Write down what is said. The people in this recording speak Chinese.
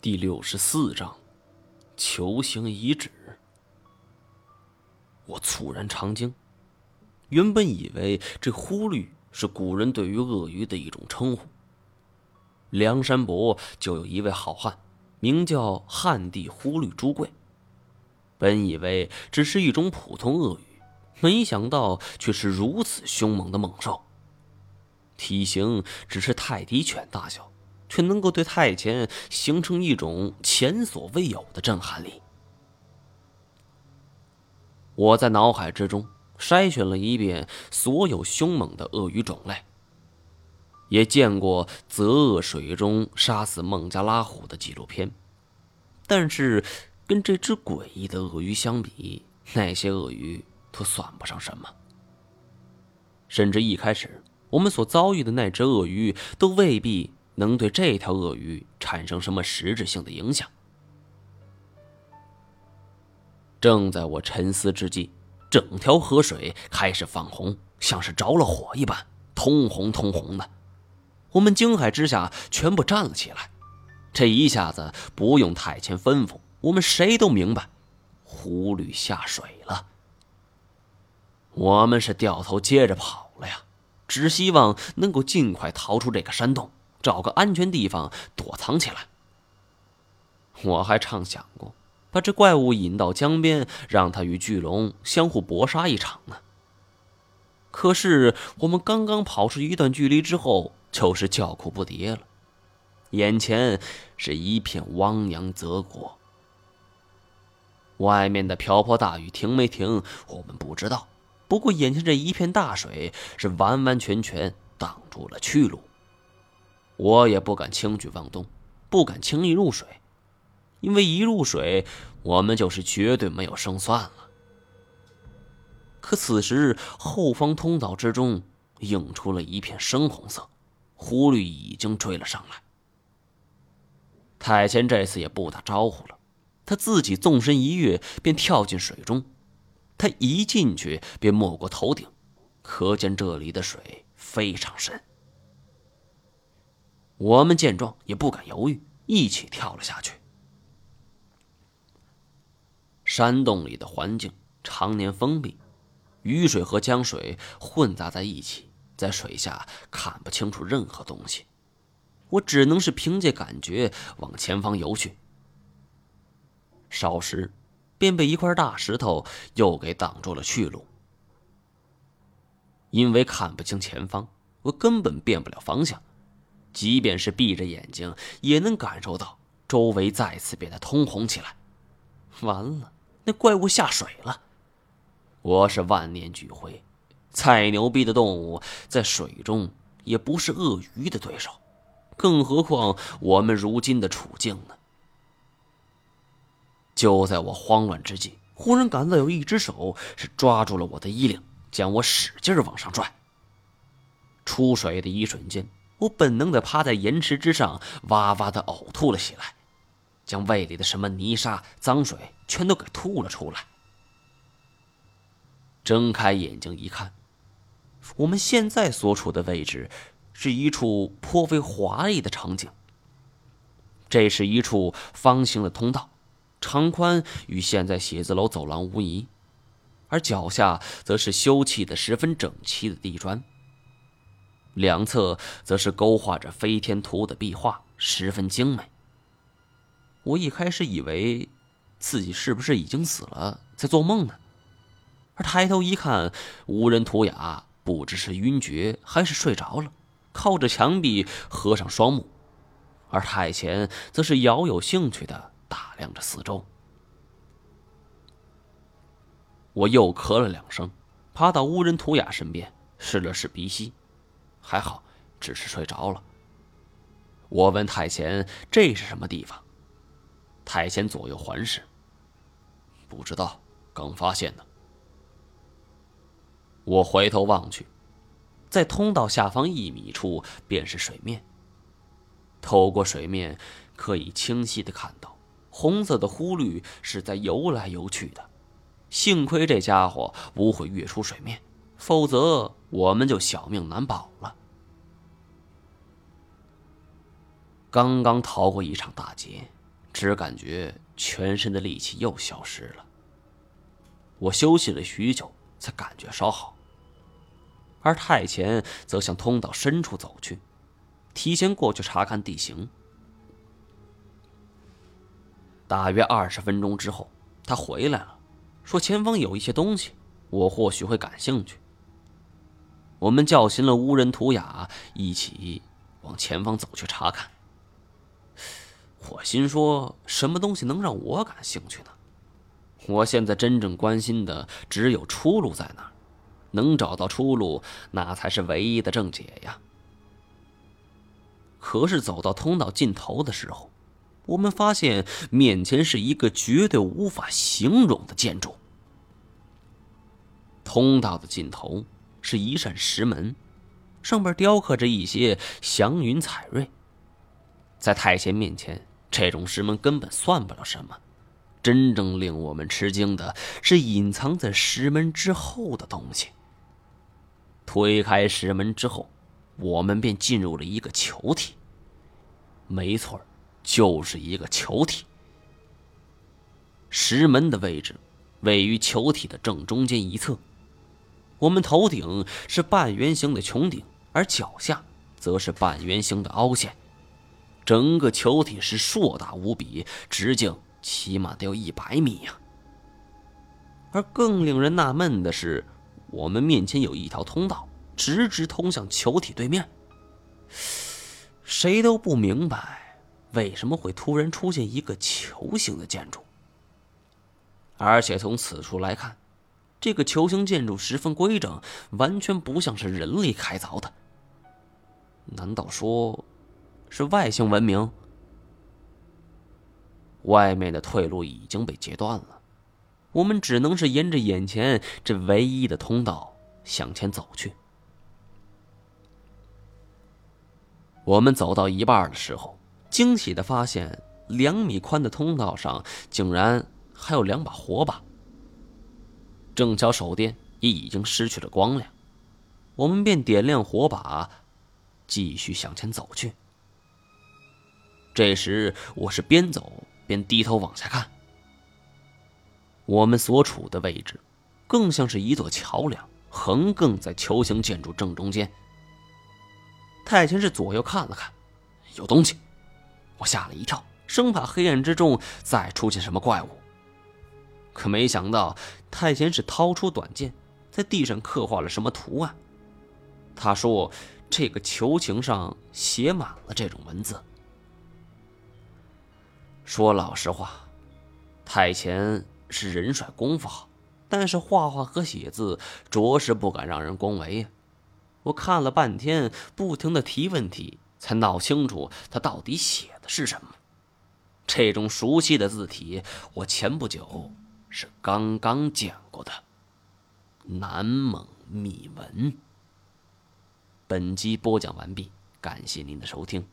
第六十四章，球形遗址。我猝然长惊，原本以为这“忽律”是古人对于鳄鱼的一种称呼。梁山伯就有一位好汉，名叫汉地忽律朱贵。本以为只是一种普通鳄鱼，没想到却是如此凶猛的猛兽。体型只是泰迪犬大小。却能够对太监形成一种前所未有的震撼力。我在脑海之中筛选了一遍所有凶猛的鳄鱼种类，也见过泽鳄水中杀死孟加拉虎的纪录片，但是跟这只诡异的鳄鱼相比，那些鳄鱼都算不上什么。甚至一开始我们所遭遇的那只鳄鱼都未必。能对这条鳄鱼产生什么实质性的影响？正在我沉思之际，整条河水开始泛红，像是着了火一般，通红通红的。我们惊骇之下，全部站了起来。这一下子不用太监吩咐，我们谁都明白，狐狸下水了。我们是掉头接着跑了呀，只希望能够尽快逃出这个山洞。找个安全地方躲藏起来。我还畅想过把这怪物引到江边，让它与巨龙相互搏杀一场呢。可是我们刚刚跑出一段距离之后，就是叫苦不迭了。眼前是一片汪洋泽国，外面的瓢泼大雨停没停，我们不知道。不过眼前这一片大水是完完全全挡住了去路。我也不敢轻举妄动，不敢轻易入水，因为一入水，我们就是绝对没有胜算了。可此时，后方通道之中映出了一片深红色，狐狸已经追了上来。太监这次也不打招呼了，他自己纵身一跃，便跳进水中。他一进去便没过头顶，可见这里的水非常深。我们见状也不敢犹豫，一起跳了下去。山洞里的环境常年封闭，雨水和江水混杂在一起，在水下看不清楚任何东西。我只能是凭借感觉往前方游去。少时，便被一块大石头又给挡住了去路。因为看不清前方，我根本变不了方向。即便是闭着眼睛，也能感受到周围再次变得通红起来。完了，那怪物下水了！我是万念俱灰，再牛逼的动物在水中也不是鳄鱼的对手，更何况我们如今的处境呢？就在我慌乱之际，忽然感到有一只手是抓住了我的衣领，将我使劲往上拽。出水的一瞬间。我本能的趴在岩石之上，哇哇的呕吐了起来，将胃里的什么泥沙、脏水全都给吐了出来。睁开眼睛一看，我们现在所处的位置是一处颇为华丽的场景。这是一处方形的通道，长宽与现在写字楼走廊无疑，而脚下则是修砌的十分整齐的地砖。两侧则是勾画着飞天图的壁画，十分精美。我一开始以为自己是不是已经死了，在做梦呢？而抬头一看，无人图雅不知是晕厥还是睡着了，靠着墙壁合上双目，而太前则是饶有兴趣的打量着四周。我又咳了两声，爬到无人图雅身边，试了试鼻息。还好，只是睡着了。我问太贤：“这是什么地方？”太贤左右环视，不知道，刚发现的。我回头望去，在通道下方一米处便是水面。透过水面，可以清晰的看到红色的忽律是在游来游去的。幸亏这家伙不会跃出水面，否则我们就小命难保了。刚刚逃过一场大劫，只感觉全身的力气又消失了。我休息了许久，才感觉稍好。而太前则向通道深处走去，提前过去查看地形。大约二十分钟之后，他回来了，说前方有一些东西，我或许会感兴趣。我们叫醒了乌人图雅，一起往前方走去查看。我心说，什么东西能让我感兴趣呢？我现在真正关心的只有出路在哪，能找到出路，那才是唯一的正解呀。可是走到通道尽头的时候，我们发现面前是一个绝对无法形容的建筑。通道的尽头是一扇石门，上边雕刻着一些祥云彩瑞。在太监面前，这种石门根本算不了什么。真正令我们吃惊的是隐藏在石门之后的东西。推开石门之后，我们便进入了一个球体。没错，就是一个球体。石门的位置位于球体的正中间一侧。我们头顶是半圆形的穹顶，而脚下则是半圆形的凹陷。整个球体是硕大无比，直径。起码得有一百米呀！而更令人纳闷的是，我们面前有一条通道，直直通向球体对面。谁都不明白为什么会突然出现一个球形的建筑，而且从此处来看，这个球形建筑十分规整，完全不像是人类开凿的。难道说，是外星文明？外面的退路已经被截断了，我们只能是沿着眼前这唯一的通道向前走去。我们走到一半的时候，惊喜的发现，两米宽的通道上竟然还有两把火把。正巧手电也已经失去了光亮，我们便点亮火把，继续向前走去。这时，我是边走。边低头往下看，我们所处的位置，更像是一座桥梁，横亘在球形建筑正中间。太监是左右看了看，有东西，我吓了一跳，生怕黑暗之中再出现什么怪物。可没想到，太监是掏出短剑，在地上刻画了什么图案。他说：“这个球形上写满了这种文字。”说老实话，太前是人帅功夫好，但是画画和写字着实不敢让人恭维呀。我看了半天，不停的提问题，才闹清楚他到底写的是什么。这种熟悉的字体，我前不久是刚刚讲过的。南蒙秘文。本集播讲完毕，感谢您的收听。